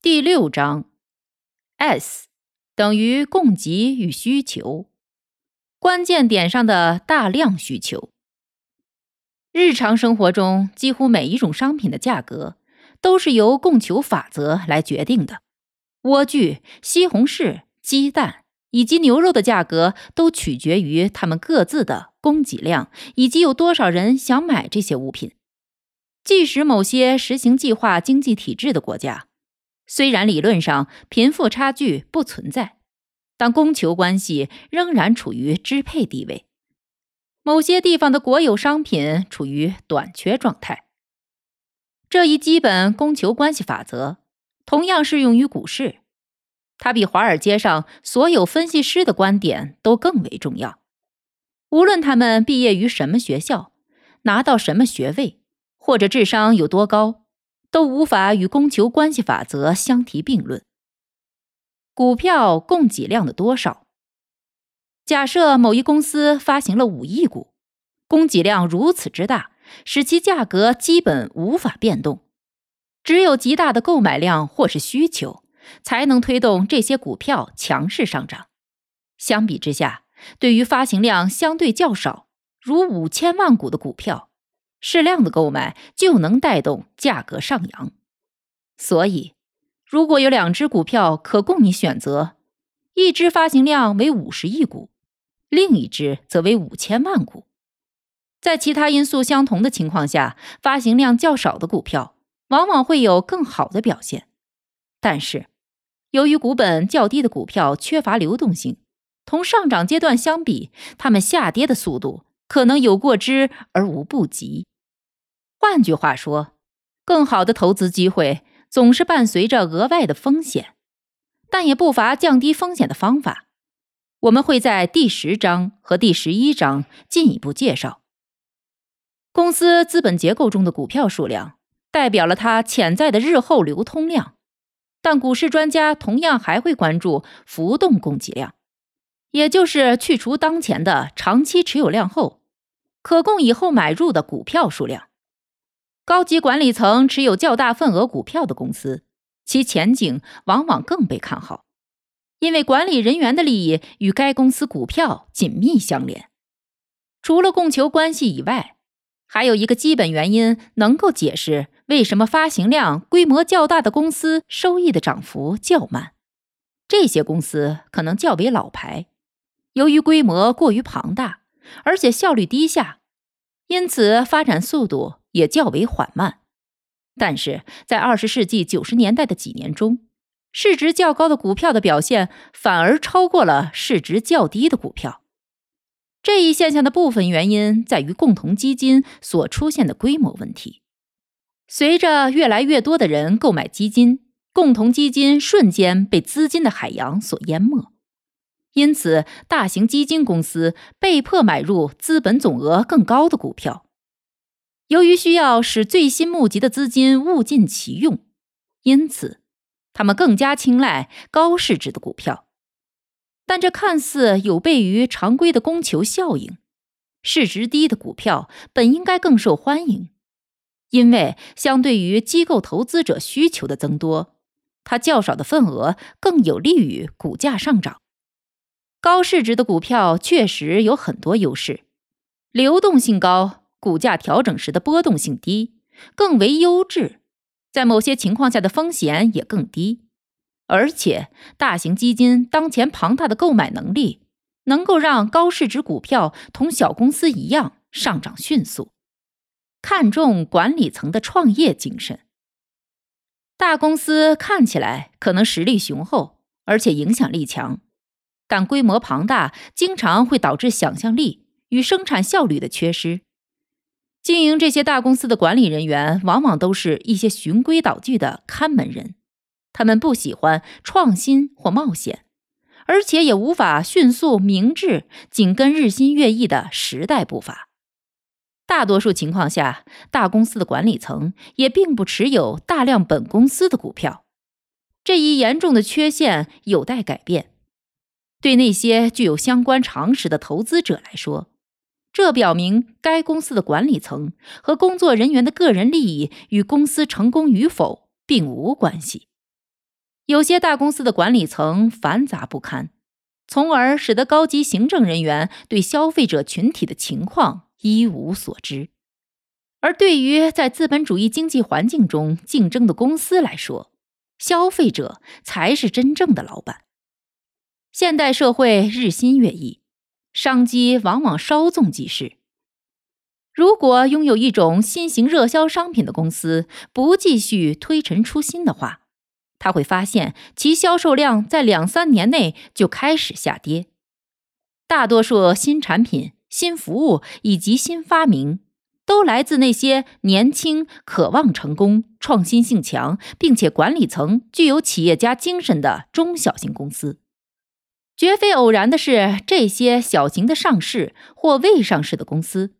第六章，S 等于供给与需求，关键点上的大量需求。日常生活中，几乎每一种商品的价格都是由供求法则来决定的。莴苣、西红柿、鸡蛋以及牛肉的价格都取决于它们各自的供给量以及有多少人想买这些物品。即使某些实行计划经济体制的国家，虽然理论上贫富差距不存在，但供求关系仍然处于支配地位。某些地方的国有商品处于短缺状态。这一基本供求关系法则同样适用于股市，它比华尔街上所有分析师的观点都更为重要。无论他们毕业于什么学校，拿到什么学位，或者智商有多高。都无法与供求关系法则相提并论。股票供给量的多少？假设某一公司发行了五亿股，供给量如此之大，使其价格基本无法变动。只有极大的购买量或是需求，才能推动这些股票强势上涨。相比之下，对于发行量相对较少，如五千万股的股票。适量的购买就能带动价格上扬，所以如果有两只股票可供你选择，一只发行量为五十亿股，另一只则为五千万股，在其他因素相同的情况下，发行量较少的股票往往会有更好的表现。但是，由于股本较低的股票缺乏流动性，同上涨阶段相比，它们下跌的速度可能有过之而无不及。换句话说，更好的投资机会总是伴随着额外的风险，但也不乏降低风险的方法。我们会在第十章和第十一章进一步介绍。公司资本结构中的股票数量代表了它潜在的日后流通量，但股市专家同样还会关注浮动供给量，也就是去除当前的长期持有量后，可供以后买入的股票数量。高级管理层持有较大份额股票的公司，其前景往往更被看好，因为管理人员的利益与该公司股票紧密相连。除了供求关系以外，还有一个基本原因能够解释为什么发行量规模较大的公司收益的涨幅较慢。这些公司可能较为老牌，由于规模过于庞大，而且效率低下，因此发展速度。也较为缓慢，但是在二十世纪九十年代的几年中，市值较高的股票的表现反而超过了市值较低的股票。这一现象的部分原因在于共同基金所出现的规模问题。随着越来越多的人购买基金，共同基金瞬间被资金的海洋所淹没，因此大型基金公司被迫买入资本总额更高的股票。由于需要使最新募集的资金物尽其用，因此他们更加青睐高市值的股票。但这看似有悖于常规的供求效应。市值低的股票本应该更受欢迎，因为相对于机构投资者需求的增多，它较少的份额更有利于股价上涨。高市值的股票确实有很多优势，流动性高。股价调整时的波动性低，更为优质，在某些情况下的风险也更低，而且大型基金当前庞大的购买能力，能够让高市值股票同小公司一样上涨迅速。看重管理层的创业精神，大公司看起来可能实力雄厚，而且影响力强，但规模庞大经常会导致想象力与生产效率的缺失。经营这些大公司的管理人员，往往都是一些循规蹈矩的看门人，他们不喜欢创新或冒险，而且也无法迅速明智紧跟日新月异的时代步伐。大多数情况下，大公司的管理层也并不持有大量本公司的股票，这一严重的缺陷有待改变。对那些具有相关常识的投资者来说，这表明该公司的管理层和工作人员的个人利益与公司成功与否并无关系。有些大公司的管理层繁杂不堪，从而使得高级行政人员对消费者群体的情况一无所知。而对于在资本主义经济环境中竞争的公司来说，消费者才是真正的老板。现代社会日新月异。商机往往稍纵即逝。如果拥有一种新型热销商品的公司不继续推陈出新的话，他会发现其销售量在两三年内就开始下跌。大多数新产品、新服务以及新发明，都来自那些年轻、渴望成功、创新性强，并且管理层具有企业家精神的中小型公司。绝非偶然的是，这些小型的上市或未上市的公司，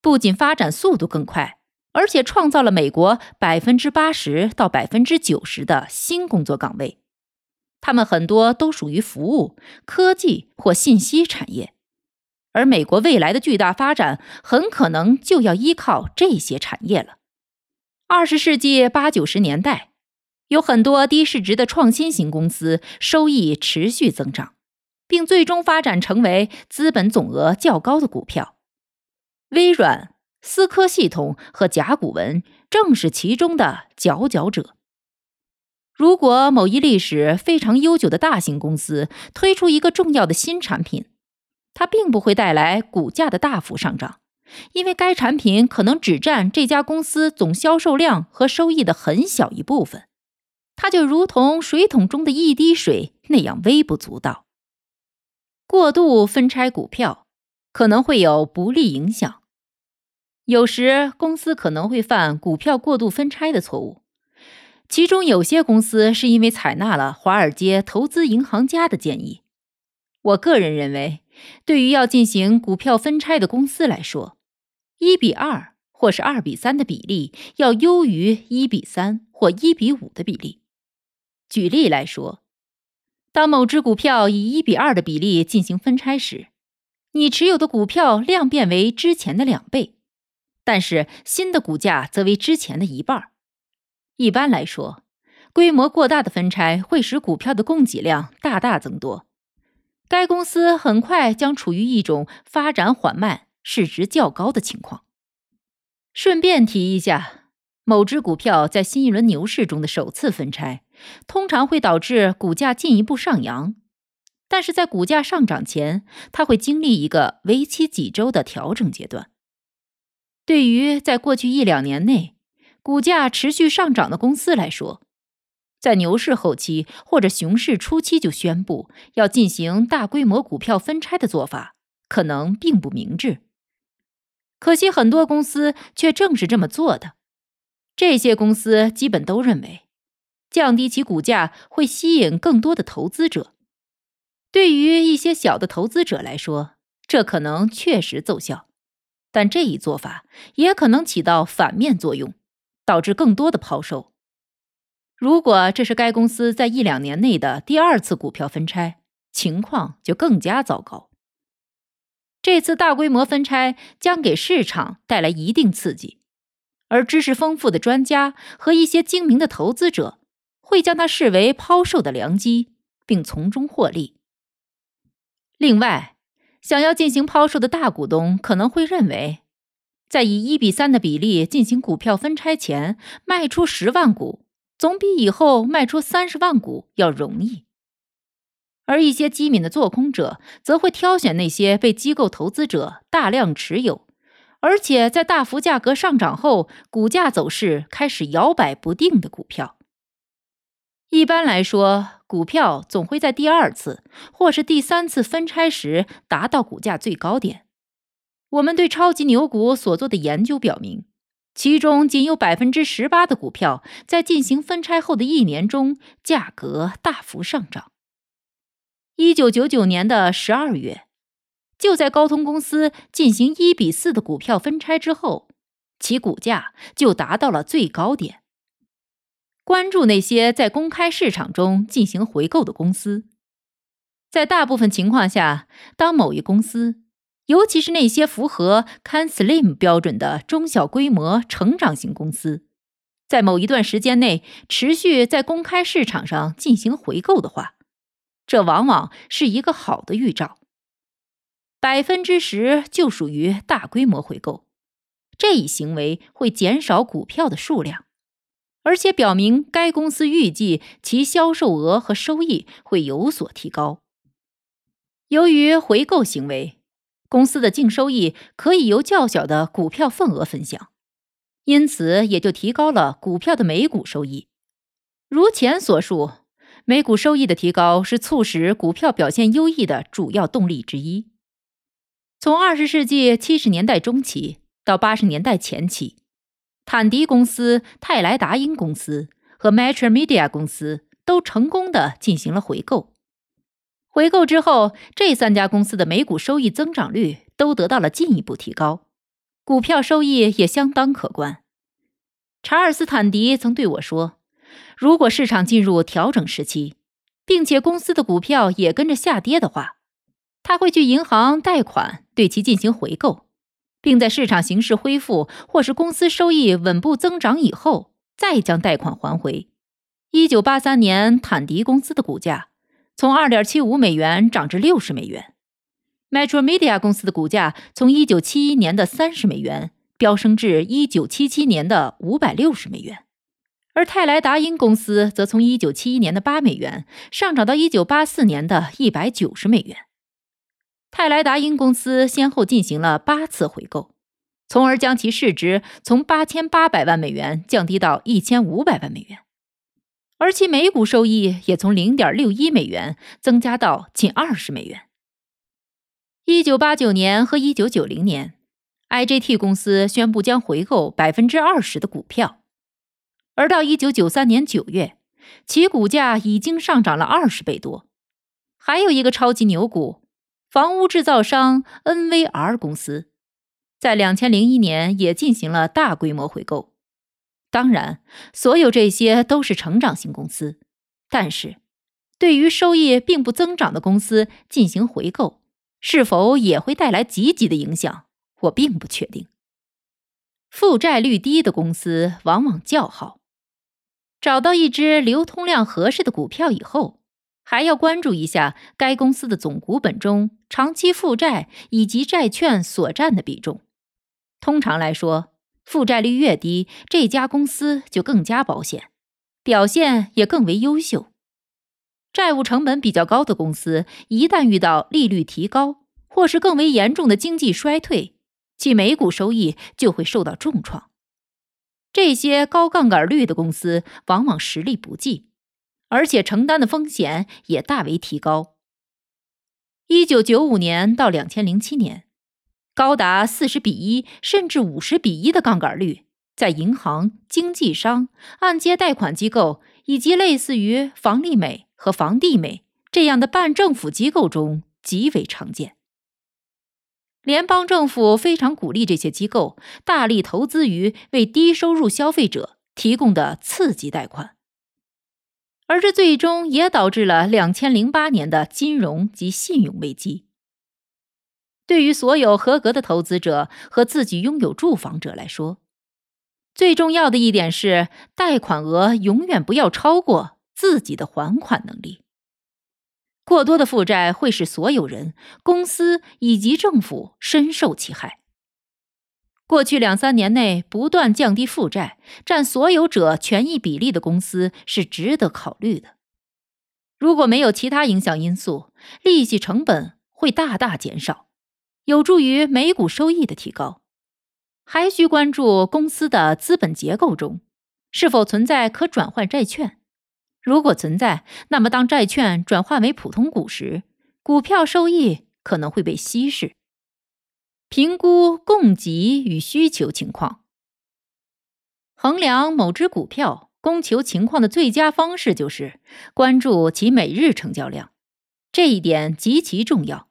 不仅发展速度更快，而且创造了美国百分之八十到百分之九十的新工作岗位。他们很多都属于服务、科技或信息产业，而美国未来的巨大发展很可能就要依靠这些产业了。二十世纪八九十年代，有很多低市值的创新型公司，收益持续增长。并最终发展成为资本总额较高的股票，微软、思科系统和甲骨文正是其中的佼佼者。如果某一历史非常悠久的大型公司推出一个重要的新产品，它并不会带来股价的大幅上涨，因为该产品可能只占这家公司总销售量和收益的很小一部分，它就如同水桶中的一滴水那样微不足道。过度分拆股票可能会有不利影响。有时公司可能会犯股票过度分拆的错误，其中有些公司是因为采纳了华尔街投资银行家的建议。我个人认为，对于要进行股票分拆的公司来说，一比二或是二比三的比例要优于一比三或一比五的比例。举例来说。当某只股票以一比二的比例进行分拆时，你持有的股票量变为之前的两倍，但是新的股价则为之前的一半。一般来说，规模过大的分拆会使股票的供给量大大增多，该公司很快将处于一种发展缓慢、市值较高的情况。顺便提一下。某只股票在新一轮牛市中的首次分拆，通常会导致股价进一步上扬，但是在股价上涨前，它会经历一个为期几周的调整阶段。对于在过去一两年内股价持续上涨的公司来说，在牛市后期或者熊市初期就宣布要进行大规模股票分拆的做法，可能并不明智。可惜很多公司却正是这么做的。这些公司基本都认为，降低其股价会吸引更多的投资者。对于一些小的投资者来说，这可能确实奏效，但这一做法也可能起到反面作用，导致更多的抛售。如果这是该公司在一两年内的第二次股票分拆，情况就更加糟糕。这次大规模分拆将给市场带来一定刺激。而知识丰富的专家和一些精明的投资者会将它视为抛售的良机，并从中获利。另外，想要进行抛售的大股东可能会认为，在以一比三的比例进行股票分拆前卖出十万股，总比以后卖出三十万股要容易。而一些机敏的做空者则会挑选那些被机构投资者大量持有。而且在大幅价格上涨后，股价走势开始摇摆不定的股票。一般来说，股票总会在第二次或是第三次分拆时达到股价最高点。我们对超级牛股所做的研究表明，其中仅有百分之十八的股票在进行分拆后的一年中价格大幅上涨。一九九九年的十二月，就在高通公司进行一比四的股票分拆之后，其股价就达到了最高点。关注那些在公开市场中进行回购的公司，在大部分情况下，当某一公司，尤其是那些符合 Can Slim 标准的中小规模成长型公司，在某一段时间内持续在公开市场上进行回购的话，这往往是一个好的预兆。百分之十就属于大规模回购，这一行为会减少股票的数量。而且表明该公司预计其销售额和收益会有所提高。由于回购行为，公司的净收益可以由较小的股票份额分享，因此也就提高了股票的每股收益。如前所述，每股收益的提高是促使股票表现优异的主要动力之一。从二十世纪七十年代中期到八十年代前期。坦迪公司、泰莱达英公司和 Metro Media 公司都成功的进行了回购。回购之后，这三家公司的每股收益增长率都得到了进一步提高，股票收益也相当可观。查尔斯·坦迪曾对我说：“如果市场进入调整时期，并且公司的股票也跟着下跌的话，他会去银行贷款对其进行回购。”并在市场形势恢复或是公司收益稳步增长以后，再将贷款还回。一九八三年，坦迪公司的股价从二点七五美元涨至六十美元；Metro Media 公司的股价从一九七一年的三十美元飙升至一九七七年的五百六十美元，而泰莱达英公司则从一九七一年的八美元上涨到一九八四年的一百九十美元。泰莱达英公司先后进行了八次回购，从而将其市值从八千八百万美元降低到一千五百万美元，而其每股收益也从零点六一美元增加到近二十美元。一九八九年和一九九零年，IGT 公司宣布将回购百分之二十的股票，而到一九九三年九月，其股价已经上涨了二十倍多。还有一个超级牛股。房屋制造商 NVR 公司在两千零一年也进行了大规模回购。当然，所有这些都是成长型公司，但是对于收益并不增长的公司进行回购，是否也会带来积极的影响，我并不确定。负债率低的公司往往较好。找到一只流通量合适的股票以后。还要关注一下该公司的总股本中长期负债以及债券所占的比重。通常来说，负债率越低，这家公司就更加保险，表现也更为优秀。债务成本比较高的公司，一旦遇到利率提高或是更为严重的经济衰退，其每股收益就会受到重创。这些高杠杆率的公司往往实力不济。而且承担的风险也大为提高。一九九五年到两千零七年，高达四十比一甚至五十比一的杠杆率，在银行、经纪商、按揭贷款机构以及类似于房利美和房地美这样的半政府机构中极为常见。联邦政府非常鼓励这些机构大力投资于为低收入消费者提供的刺激贷款。而这最终也导致了两千零八年的金融及信用危机。对于所有合格的投资者和自己拥有住房者来说，最重要的一点是，贷款额永远不要超过自己的还款能力。过多的负债会使所有人、公司以及政府深受其害。过去两三年内不断降低负债、占所有者权益比例的公司是值得考虑的。如果没有其他影响因素，利息成本会大大减少，有助于每股收益的提高。还需关注公司的资本结构中是否存在可转换债券。如果存在，那么当债券转换为普通股时，股票收益可能会被稀释。评估供给与需求情况。衡量某只股票供求情况的最佳方式就是关注其每日成交量，这一点极其重要。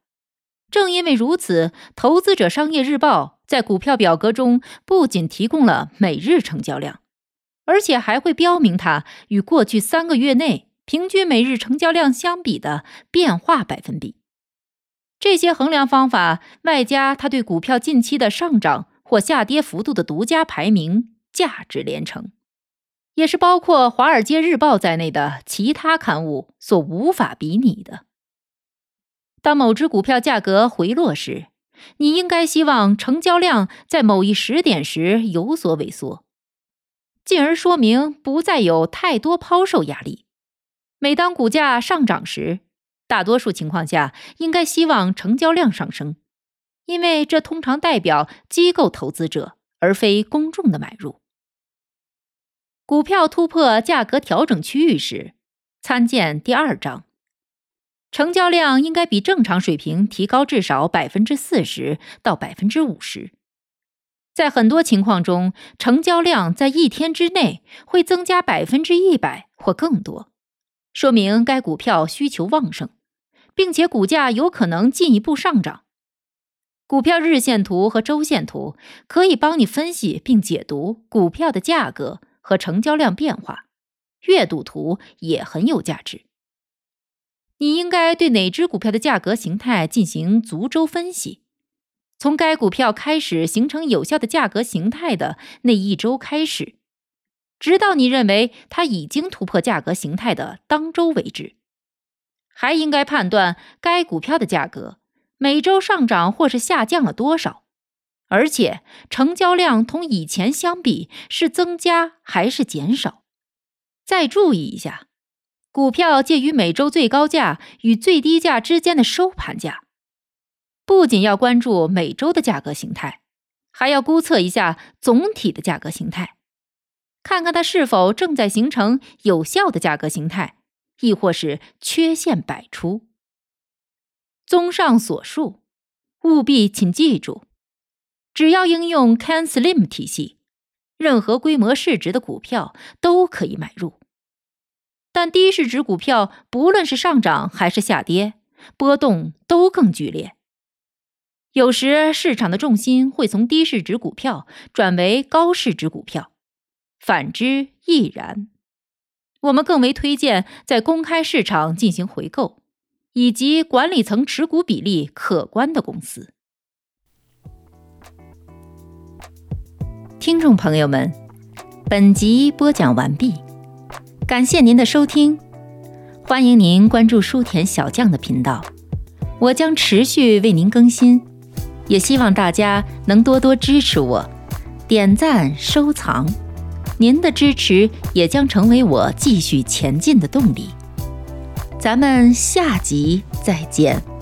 正因为如此，投资者商业日报在股票表格中不仅提供了每日成交量，而且还会标明它与过去三个月内平均每日成交量相比的变化百分比。这些衡量方法，外加它对股票近期的上涨或下跌幅度的独家排名，价值连城，也是包括《华尔街日报》在内的其他刊物所无法比拟的。当某只股票价格回落时，你应该希望成交量在某一时点时有所萎缩，进而说明不再有太多抛售压力。每当股价上涨时，大多数情况下应该希望成交量上升，因为这通常代表机构投资者而非公众的买入。股票突破价格调整区域时，参见第二章。成交量应该比正常水平提高至少百分之四十到百分之五十。在很多情况中，成交量在一天之内会增加百分之一百或更多，说明该股票需求旺盛，并且股价有可能进一步上涨。股票日线图和周线图可以帮你分析并解读股票的价格和成交量变化，月度图也很有价值。你应该对哪只股票的价格形态进行足周分析，从该股票开始形成有效的价格形态的那一周开始，直到你认为它已经突破价格形态的当周为止。还应该判断该股票的价格每周上涨或是下降了多少，而且成交量同以前相比是增加还是减少。再注意一下。股票介于每周最高价与最低价之间的收盘价，不仅要关注每周的价格形态，还要估测一下总体的价格形态，看看它是否正在形成有效的价格形态，亦或是缺陷百出。综上所述，务必请记住，只要应用 CAN SLIM 体系，任何规模市值的股票都可以买入。但低市值股票，不论是上涨还是下跌，波动都更剧烈。有时市场的重心会从低市值股票转为高市值股票，反之亦然。我们更为推荐在公开市场进行回购，以及管理层持股比例可观的公司。听众朋友们，本集播讲完毕。感谢您的收听，欢迎您关注书田小将的频道，我将持续为您更新，也希望大家能多多支持我，点赞收藏，您的支持也将成为我继续前进的动力。咱们下集再见。